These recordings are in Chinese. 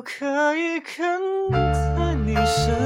我可以跟在你身。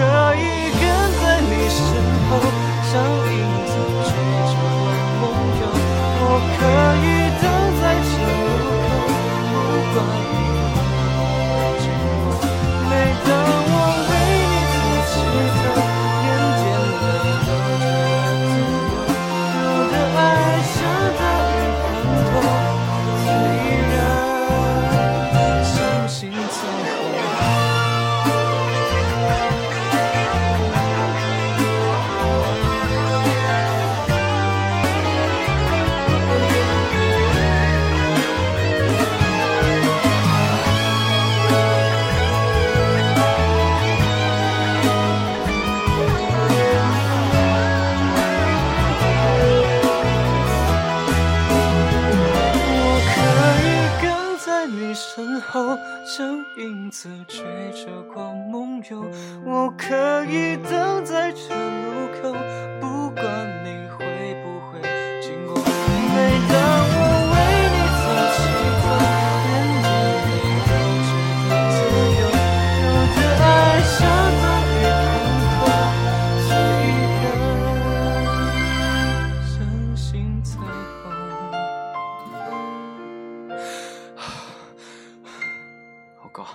可以跟在你身后像影子追着光梦游我可以像影子追着光梦游。我可以等在这路口不管一